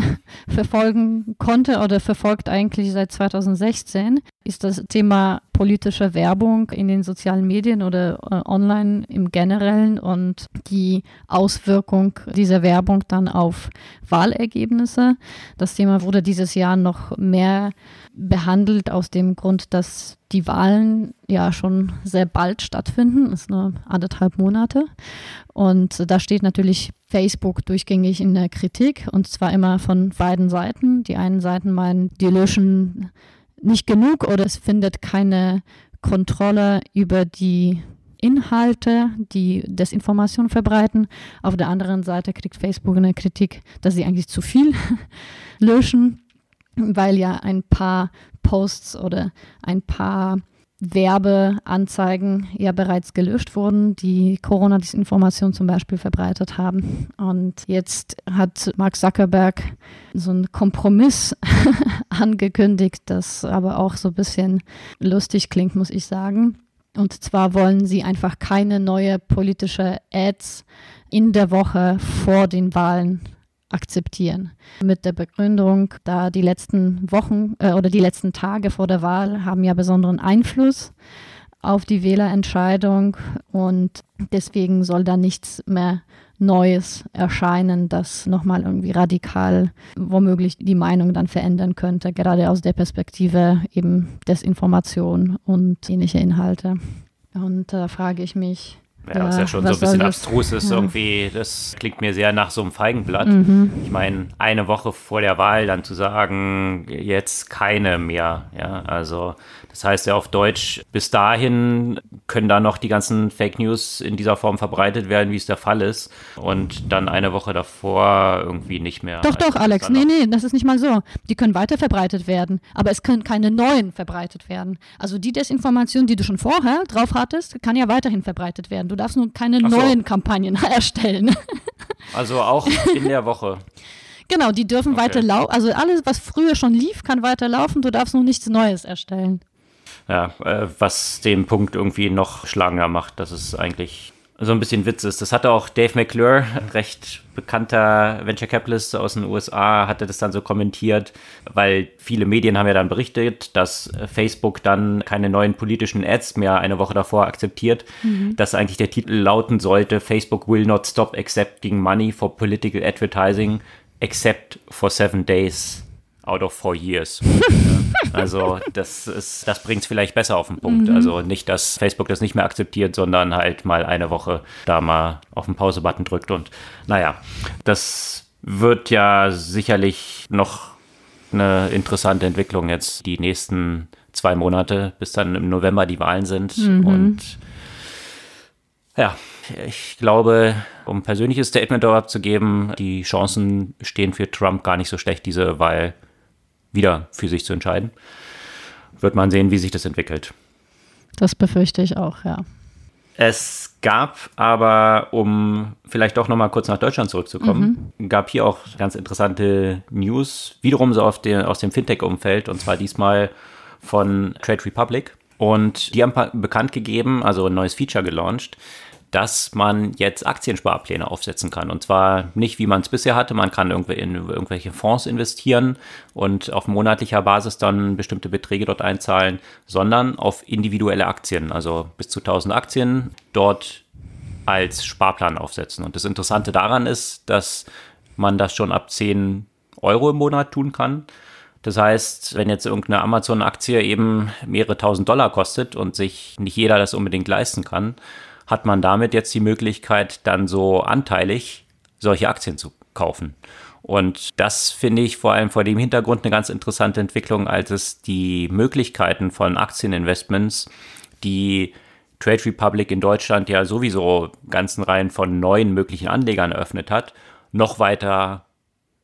Speaker 2: verfolgen konnte oder verfolgt eigentlich seit 2016, ist das Thema politische Werbung in den sozialen Medien oder äh, online im Generellen und die Auswirkung dieser Werbung dann auf Wahlergebnisse. Das Thema wurde dieses Jahr noch mehr behandelt aus dem Grund, dass die Wahlen ja schon sehr bald stattfinden, das ist nur anderthalb Monate. Und da steht natürlich Facebook durchgängig in der Kritik und zwar immer von beiden Seiten. Die einen Seiten meinen, die löschen nicht genug oder es findet keine Kontrolle über die Inhalte, die Desinformation verbreiten. Auf der anderen Seite kriegt Facebook eine Kritik, dass sie eigentlich zu viel löschen, weil ja ein paar Posts oder ein paar Werbeanzeigen ja bereits gelöscht wurden, die Corona-Desinformation zum Beispiel verbreitet haben. Und jetzt hat Mark Zuckerberg so einen Kompromiss angekündigt, das aber auch so ein bisschen lustig klingt, muss ich sagen. Und zwar wollen sie einfach keine neue politische Ads in der Woche vor den Wahlen akzeptieren. Mit der Begründung, da die letzten Wochen äh, oder die letzten Tage vor der Wahl haben ja besonderen Einfluss auf die Wählerentscheidung und deswegen soll da nichts mehr Neues erscheinen, das nochmal irgendwie radikal womöglich die Meinung dann verändern könnte, gerade aus der Perspektive eben Desinformation und ähnliche Inhalte. Und da frage ich mich,
Speaker 1: ja, was ja schon so ein bisschen abstrus ist, ja. irgendwie, das klingt mir sehr nach so einem Feigenblatt. Mhm. Ich meine, eine Woche vor der Wahl dann zu sagen, jetzt keine mehr, ja, also das heißt ja auf Deutsch, bis dahin können da noch die ganzen Fake News in dieser Form verbreitet werden, wie es der Fall ist. Und dann eine Woche davor irgendwie nicht mehr.
Speaker 2: Doch, doch, Alex. Nee, nee, das ist nicht mal so. Die können weiter verbreitet werden, aber es können keine neuen verbreitet werden. Also die Desinformation, die du schon vorher drauf hattest, kann ja weiterhin verbreitet werden. Du darfst nur keine so. neuen Kampagnen erstellen.
Speaker 1: Also auch in der Woche.
Speaker 2: Genau, die dürfen okay. weiter laufen. Also alles, was früher schon lief, kann weiter laufen. Du darfst nur nichts Neues erstellen
Speaker 1: ja, äh, was den Punkt irgendwie noch schlagender macht, dass es eigentlich so ein bisschen Witz ist. Das hatte auch Dave McClure, recht bekannter Venture Capitalist aus den USA, hatte das dann so kommentiert, weil viele Medien haben ja dann berichtet, dass Facebook dann keine neuen politischen Ads mehr eine Woche davor akzeptiert, mhm. dass eigentlich der Titel lauten sollte, Facebook will not stop accepting money for political advertising except for seven days out of four years. also das ist, das bringt es vielleicht besser auf den Punkt. Mhm. Also nicht, dass Facebook das nicht mehr akzeptiert, sondern halt mal eine Woche da mal auf den Pause-Button drückt und naja, das wird ja sicherlich noch eine interessante Entwicklung jetzt die nächsten zwei Monate, bis dann im November die Wahlen sind mhm. und ja, ich glaube, um persönliches Statement dort abzugeben, die Chancen stehen für Trump gar nicht so schlecht, diese Wahl wieder für sich zu entscheiden. Wird man sehen, wie sich das entwickelt.
Speaker 2: Das befürchte ich auch, ja.
Speaker 1: Es gab aber, um vielleicht doch nochmal kurz nach Deutschland zurückzukommen, mhm. gab hier auch ganz interessante News, wiederum so den, aus dem Fintech-Umfeld, und zwar diesmal von Trade Republic. Und die haben bekannt gegeben, also ein neues Feature gelauncht, dass man jetzt Aktiensparpläne aufsetzen kann. Und zwar nicht, wie man es bisher hatte. Man kann in irgendwelche Fonds investieren und auf monatlicher Basis dann bestimmte Beträge dort einzahlen, sondern auf individuelle Aktien, also bis zu 1000 Aktien dort als Sparplan aufsetzen. Und das Interessante daran ist, dass man das schon ab 10 Euro im Monat tun kann. Das heißt, wenn jetzt irgendeine Amazon-Aktie eben mehrere tausend Dollar kostet und sich nicht jeder das unbedingt leisten kann, hat man damit jetzt die Möglichkeit, dann so anteilig solche Aktien zu kaufen. Und das finde ich vor allem vor dem Hintergrund eine ganz interessante Entwicklung, als es die Möglichkeiten von Aktieninvestments, die Trade Republic in Deutschland ja sowieso ganzen Reihen von neuen möglichen Anlegern eröffnet hat, noch weiter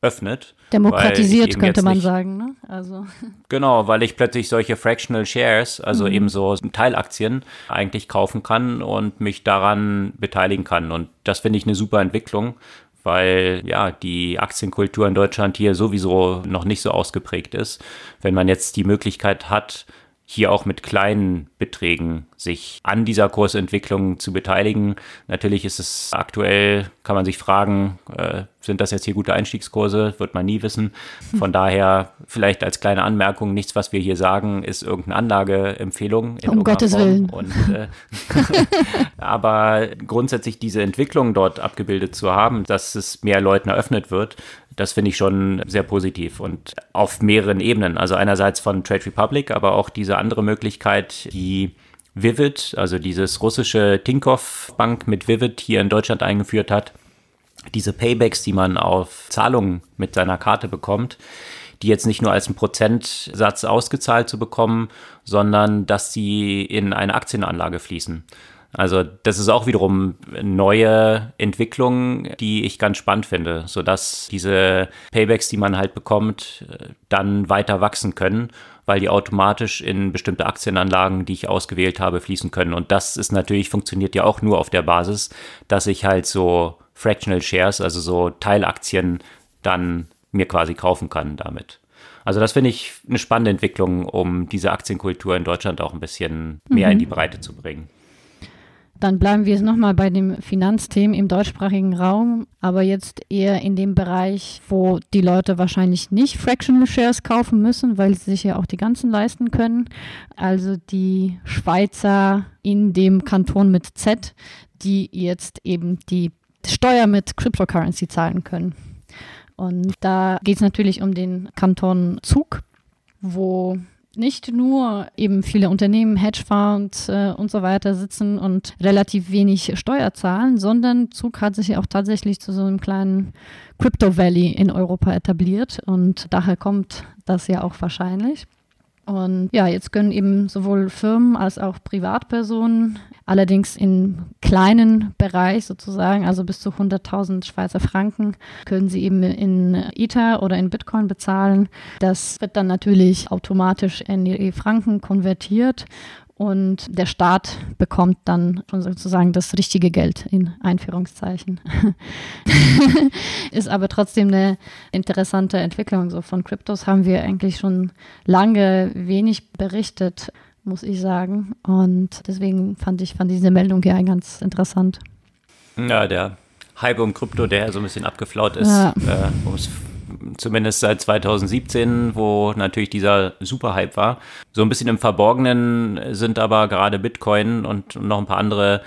Speaker 1: öffnet.
Speaker 2: Demokratisiert könnte man nicht, sagen. Ne? Also.
Speaker 1: Genau, weil ich plötzlich solche Fractional Shares, also mhm. eben so Teilaktien, eigentlich kaufen kann und mich daran beteiligen kann. Und das finde ich eine super Entwicklung, weil ja die Aktienkultur in Deutschland hier sowieso noch nicht so ausgeprägt ist. Wenn man jetzt die Möglichkeit hat, hier auch mit kleinen Beträgen sich an dieser Kursentwicklung zu beteiligen. Natürlich ist es aktuell, kann man sich fragen, äh, sind das jetzt hier gute Einstiegskurse? Wird man nie wissen. Von daher vielleicht als kleine Anmerkung, nichts, was wir hier sagen, ist irgendeine Anlageempfehlung.
Speaker 2: um Gottes Form. Willen.
Speaker 1: Und, äh, aber grundsätzlich diese Entwicklung dort abgebildet zu haben, dass es mehr Leuten eröffnet wird, das finde ich schon sehr positiv und auf mehreren Ebenen. Also einerseits von Trade Republic, aber auch diese andere Möglichkeit, die Vivid, also dieses russische Tinkoff Bank mit Vivid hier in Deutschland eingeführt hat. Diese Paybacks, die man auf Zahlungen mit seiner Karte bekommt, die jetzt nicht nur als ein Prozentsatz ausgezahlt zu bekommen, sondern dass sie in eine Aktienanlage fließen. Also das ist auch wiederum neue Entwicklung, die ich ganz spannend finde, sodass diese Paybacks, die man halt bekommt, dann weiter wachsen können, weil die automatisch in bestimmte Aktienanlagen, die ich ausgewählt habe, fließen können. Und das ist natürlich, funktioniert ja auch nur auf der Basis, dass ich halt so Fractional Shares, also so Teilaktien, dann mir quasi kaufen kann damit. Also das finde ich eine spannende Entwicklung, um diese Aktienkultur in Deutschland auch ein bisschen mehr mhm. in die Breite zu bringen.
Speaker 2: Dann bleiben wir jetzt nochmal bei dem Finanzthemen im deutschsprachigen Raum, aber jetzt eher in dem Bereich, wo die Leute wahrscheinlich nicht Fractional Shares kaufen müssen, weil sie sich ja auch die ganzen leisten können. Also die Schweizer in dem Kanton mit Z, die jetzt eben die Steuer mit Cryptocurrency zahlen können. Und da geht es natürlich um den Kanton Zug, wo nicht nur eben viele Unternehmen, Hedgefonds äh, und so weiter sitzen und relativ wenig Steuer zahlen, sondern Zug hat sich ja auch tatsächlich zu so einem kleinen Crypto Valley in Europa etabliert und daher kommt das ja auch wahrscheinlich. Und ja, jetzt können eben sowohl Firmen als auch Privatpersonen, allerdings im kleinen Bereich sozusagen, also bis zu 100.000 Schweizer Franken, können sie eben in Ether oder in Bitcoin bezahlen. Das wird dann natürlich automatisch in die Franken konvertiert und der Staat bekommt dann schon sozusagen das richtige Geld in Einführungszeichen. Ist aber trotzdem eine interessante Entwicklung. So von Kryptos haben wir eigentlich schon lange wenig berichtet, muss ich sagen. Und deswegen fand ich fand diese Meldung hier ganz interessant.
Speaker 1: Ja, der Hype um Krypto, der so ein bisschen abgeflaut ist, ja. äh, um es zumindest seit 2017, wo natürlich dieser Superhype war. So ein bisschen im Verborgenen sind aber gerade Bitcoin und noch ein paar andere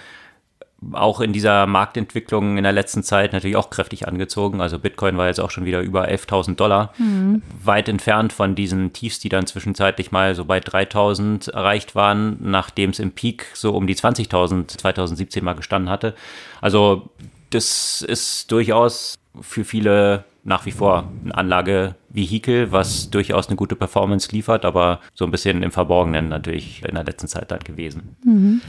Speaker 1: auch in dieser Marktentwicklung in der letzten Zeit natürlich auch kräftig angezogen. Also Bitcoin war jetzt auch schon wieder über 11.000 Dollar, mhm. weit entfernt von diesen Tiefs, die dann zwischenzeitlich mal so bei 3.000 erreicht waren, nachdem es im Peak so um die 20.000 2017 mal gestanden hatte. Also das ist durchaus für viele nach wie vor ein Anlagevehikel, was durchaus eine gute Performance liefert, aber so ein bisschen im Verborgenen natürlich in der letzten Zeit dann gewesen. Mhm.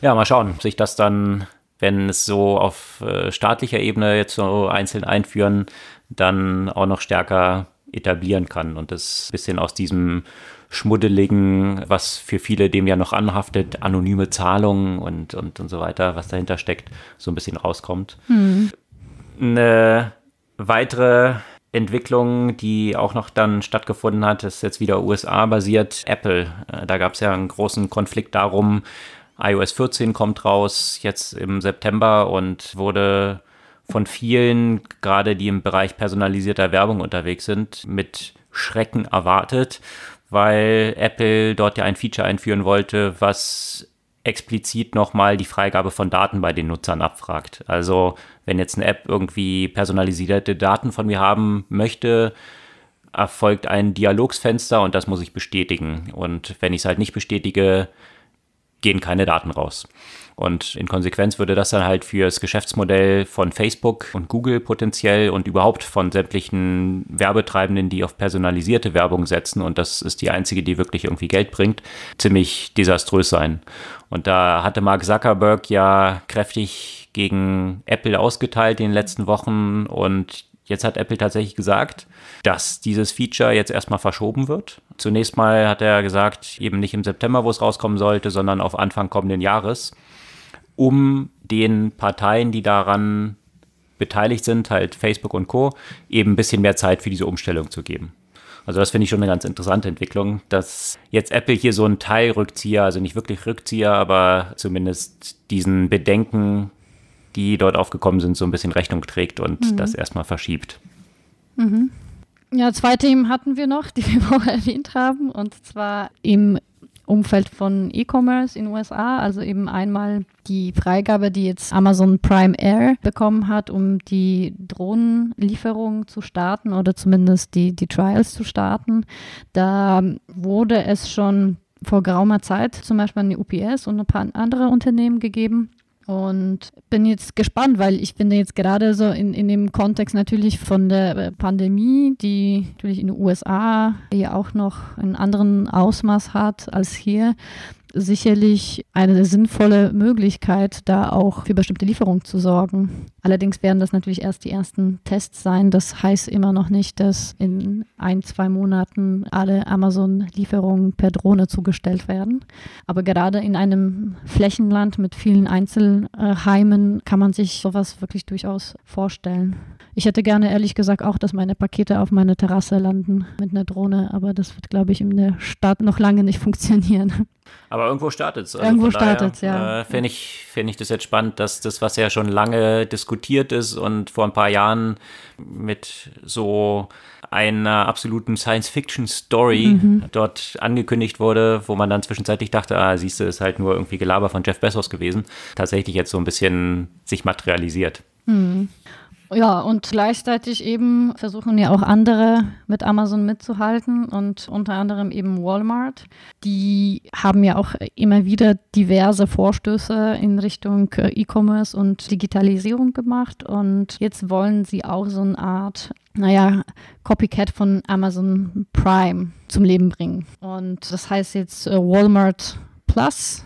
Speaker 1: Ja, mal schauen, sich das dann, wenn es so auf äh, staatlicher Ebene jetzt so einzeln einführen, dann auch noch stärker etablieren kann und das bisschen aus diesem schmuddeligen, was für viele dem ja noch anhaftet, anonyme Zahlungen und, und, und so weiter, was dahinter steckt, so ein bisschen rauskommt. Mhm. Eine weitere Entwicklung, die auch noch dann stattgefunden hat, ist jetzt wieder USA-basiert, Apple. Äh, da gab es ja einen großen Konflikt darum, iOS 14 kommt raus jetzt im September und wurde von vielen, gerade die im Bereich personalisierter Werbung unterwegs sind, mit Schrecken erwartet, weil Apple dort ja ein Feature einführen wollte, was explizit nochmal die Freigabe von Daten bei den Nutzern abfragt. Also wenn jetzt eine App irgendwie personalisierte Daten von mir haben möchte, erfolgt ein Dialogsfenster und das muss ich bestätigen. Und wenn ich es halt nicht bestätige, gehen keine Daten raus. Und in Konsequenz würde das dann halt für das Geschäftsmodell von Facebook und Google potenziell und überhaupt von sämtlichen Werbetreibenden, die auf personalisierte Werbung setzen, und das ist die einzige, die wirklich irgendwie Geld bringt, ziemlich desaströs sein. Und da hatte Mark Zuckerberg ja kräftig gegen Apple ausgeteilt in den letzten Wochen und Jetzt hat Apple tatsächlich gesagt, dass dieses Feature jetzt erstmal verschoben wird. Zunächst mal hat er gesagt, eben nicht im September, wo es rauskommen sollte, sondern auf Anfang kommenden Jahres um den Parteien, die daran beteiligt sind, halt Facebook und Co., eben ein bisschen mehr Zeit für diese Umstellung zu geben. Also das finde ich schon eine ganz interessante Entwicklung, dass jetzt Apple hier so einen Teilrückzieher, also nicht wirklich Rückzieher, aber zumindest diesen Bedenken, die dort aufgekommen sind, so ein bisschen Rechnung trägt und mhm. das erstmal verschiebt.
Speaker 2: Mhm. Ja, zwei Themen hatten wir noch, die wir vorher erwähnt haben, und zwar im Umfeld von E-Commerce in den USA. Also eben einmal die Freigabe, die jetzt Amazon Prime Air bekommen hat, um die Drohnenlieferung zu starten oder zumindest die, die Trials zu starten. Da wurde es schon vor geraumer Zeit zum Beispiel an die UPS und ein paar andere Unternehmen gegeben. Und bin jetzt gespannt, weil ich finde jetzt gerade so in, in dem Kontext natürlich von der äh, Pandemie, die natürlich in den USA ja auch noch einen anderen Ausmaß hat als hier, sicherlich eine sinnvolle Möglichkeit, da auch für bestimmte Lieferungen zu sorgen. Allerdings werden das natürlich erst die ersten Tests sein. Das heißt immer noch nicht, dass in ein, zwei Monaten alle Amazon-Lieferungen per Drohne zugestellt werden. Aber gerade in einem Flächenland mit vielen Einzelheimen kann man sich sowas wirklich durchaus vorstellen. Ich hätte gerne ehrlich gesagt auch, dass meine Pakete auf meine Terrasse landen mit einer Drohne, aber das wird, glaube ich, in der Stadt noch lange nicht funktionieren.
Speaker 1: Aber irgendwo startet es.
Speaker 2: Also irgendwo startet es, ja.
Speaker 1: Äh, Finde ich, ich das jetzt spannend, dass das, was ja schon lange diskutiert ist und vor ein paar Jahren mit so einer absoluten Science-Fiction-Story mhm. dort angekündigt wurde, wo man dann zwischenzeitlich dachte, ah, siehst du, ist halt nur irgendwie Gelaber von Jeff Bezos gewesen, tatsächlich jetzt so ein bisschen sich materialisiert.
Speaker 2: Mhm. Ja, und gleichzeitig eben versuchen ja auch andere mit Amazon mitzuhalten und unter anderem eben Walmart. Die haben ja auch immer wieder diverse Vorstöße in Richtung äh, E-Commerce und Digitalisierung gemacht und jetzt wollen sie auch so eine Art, naja, Copycat von Amazon Prime zum Leben bringen. Und das heißt jetzt äh, Walmart Plus.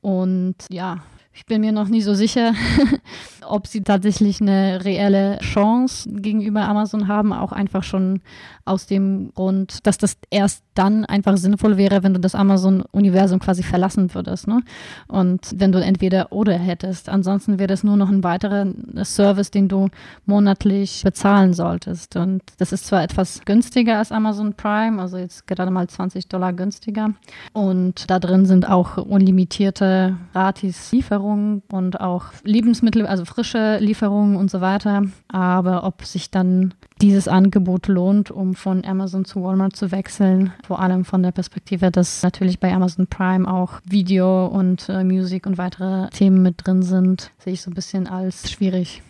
Speaker 2: Und ja, ich bin mir noch nie so sicher, ob sie tatsächlich eine reelle Chance gegenüber Amazon haben, auch einfach schon aus dem Grund, dass das erst dann einfach sinnvoll wäre, wenn du das Amazon-Universum quasi verlassen würdest. Ne? Und wenn du entweder oder hättest. Ansonsten wäre das nur noch ein weiterer Service, den du monatlich bezahlen solltest. Und das ist zwar etwas günstiger als Amazon Prime, also jetzt gerade mal 20 Dollar günstiger. Und da drin sind auch unlimitierte Gratis-Lieferungen und auch Lebensmittel, also frische Lieferungen und so weiter. Aber ob sich dann dieses Angebot lohnt, um von Amazon zu Walmart zu wechseln. Vor allem von der Perspektive, dass natürlich bei Amazon Prime auch Video und äh, Musik und weitere Themen mit drin sind, sehe ich so ein bisschen als schwierig.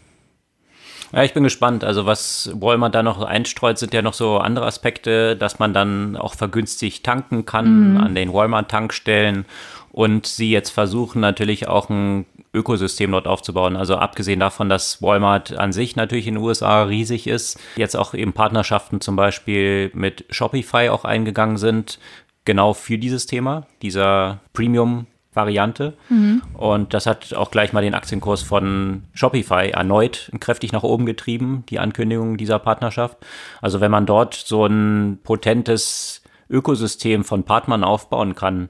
Speaker 1: Ja, ich bin gespannt. Also was Walmart da noch einstreut, sind ja noch so andere Aspekte, dass man dann auch vergünstigt tanken kann mhm. an den Walmart-Tankstellen und sie jetzt versuchen natürlich auch ein Ökosystem dort aufzubauen. Also abgesehen davon, dass Walmart an sich natürlich in den USA riesig ist, jetzt auch eben Partnerschaften zum Beispiel mit Shopify auch eingegangen sind, genau für dieses Thema, dieser Premium Variante. Mhm. Und das hat auch gleich mal den Aktienkurs von Shopify erneut kräftig nach oben getrieben, die Ankündigung dieser Partnerschaft. Also wenn man dort so ein potentes Ökosystem von Partnern aufbauen kann,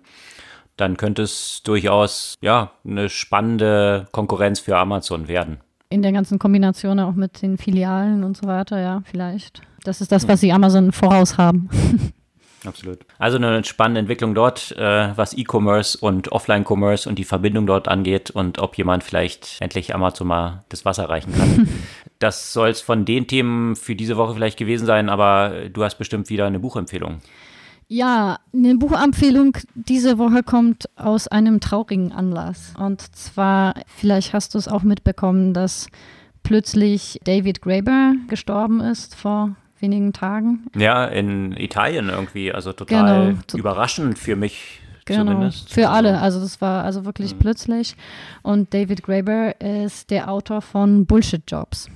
Speaker 1: dann könnte es durchaus ja eine spannende Konkurrenz für Amazon werden.
Speaker 2: In der ganzen Kombination auch mit den Filialen und so weiter, ja, vielleicht. Das ist das, was sie Amazon voraus haben.
Speaker 1: Absolut. Also eine spannende Entwicklung dort, äh, was E-Commerce und Offline-Commerce und die Verbindung dort angeht und ob jemand vielleicht endlich Amazon mal das Wasser reichen kann. das soll es von den Themen für diese Woche vielleicht gewesen sein, aber du hast bestimmt wieder eine Buchempfehlung.
Speaker 2: Ja, eine Buchempfehlung diese Woche kommt aus einem traurigen Anlass. Und zwar, vielleicht hast du es auch mitbekommen, dass plötzlich David Graeber gestorben ist vor wenigen Tagen.
Speaker 1: Ja, in Italien irgendwie, also total genau. überraschend für mich. Genau, zumindest.
Speaker 2: für alle. Also das war also wirklich mhm. plötzlich. Und David Graeber ist der Autor von Bullshit Jobs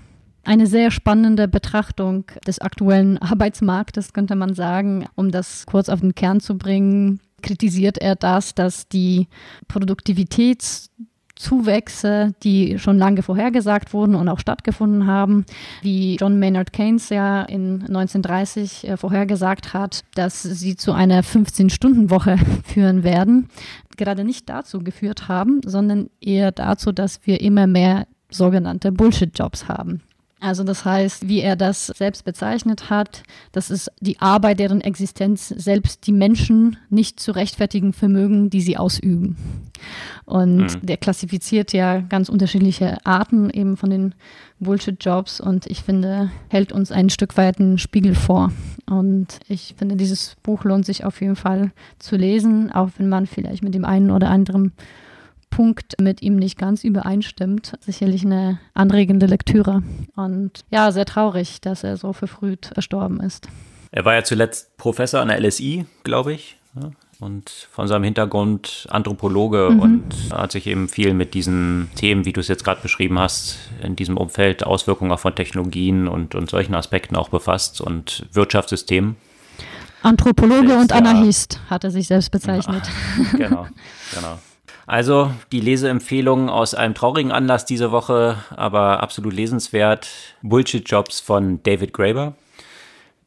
Speaker 2: eine sehr spannende Betrachtung des aktuellen Arbeitsmarktes, könnte man sagen, um das kurz auf den Kern zu bringen. Kritisiert er das, dass die Produktivitätszuwächse, die schon lange vorhergesagt wurden und auch stattgefunden haben, wie John Maynard Keynes ja in 1930 äh, vorhergesagt hat, dass sie zu einer 15-Stunden-Woche führen werden, gerade nicht dazu geführt haben, sondern eher dazu, dass wir immer mehr sogenannte Bullshit-Jobs haben. Also das heißt, wie er das selbst bezeichnet hat, das ist die Arbeit, deren Existenz selbst die Menschen nicht zu rechtfertigen vermögen, die sie ausüben. Und mhm. der klassifiziert ja ganz unterschiedliche Arten eben von den Bullshit-Jobs und ich finde, hält uns ein Stück weit einen Spiegel vor. Und ich finde, dieses Buch lohnt sich auf jeden Fall zu lesen, auch wenn man vielleicht mit dem einen oder anderen Punkt mit ihm nicht ganz übereinstimmt. Sicherlich eine anregende Lektüre. Und ja, sehr traurig, dass er so verfrüht verstorben ist.
Speaker 1: Er war ja zuletzt Professor an der LSI, glaube ich. Und von seinem Hintergrund Anthropologe mhm. und hat sich eben viel mit diesen Themen, wie du es jetzt gerade beschrieben hast, in diesem Umfeld, Auswirkungen auch von Technologien und, und solchen Aspekten auch befasst und Wirtschaftssystemen.
Speaker 2: Anthropologe und Anarchist hat er sich selbst bezeichnet.
Speaker 1: genau, genau. Also die Leseempfehlung aus einem traurigen Anlass diese Woche, aber absolut lesenswert. Bullshit-Jobs von David Graeber.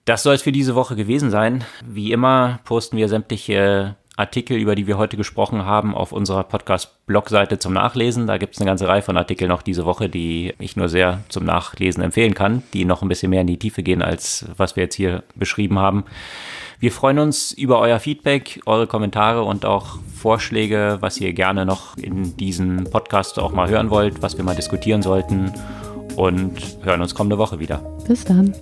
Speaker 1: Das soll es für diese Woche gewesen sein. Wie immer posten wir sämtliche Artikel, über die wir heute gesprochen haben, auf unserer Podcast-Blogseite zum Nachlesen. Da gibt es eine ganze Reihe von Artikeln noch diese Woche, die ich nur sehr zum Nachlesen empfehlen kann, die noch ein bisschen mehr in die Tiefe gehen, als was wir jetzt hier beschrieben haben. Wir freuen uns über euer Feedback, eure Kommentare und auch Vorschläge, was ihr gerne noch in diesem Podcast auch mal hören wollt, was wir mal diskutieren sollten und hören uns kommende Woche wieder.
Speaker 2: Bis dann.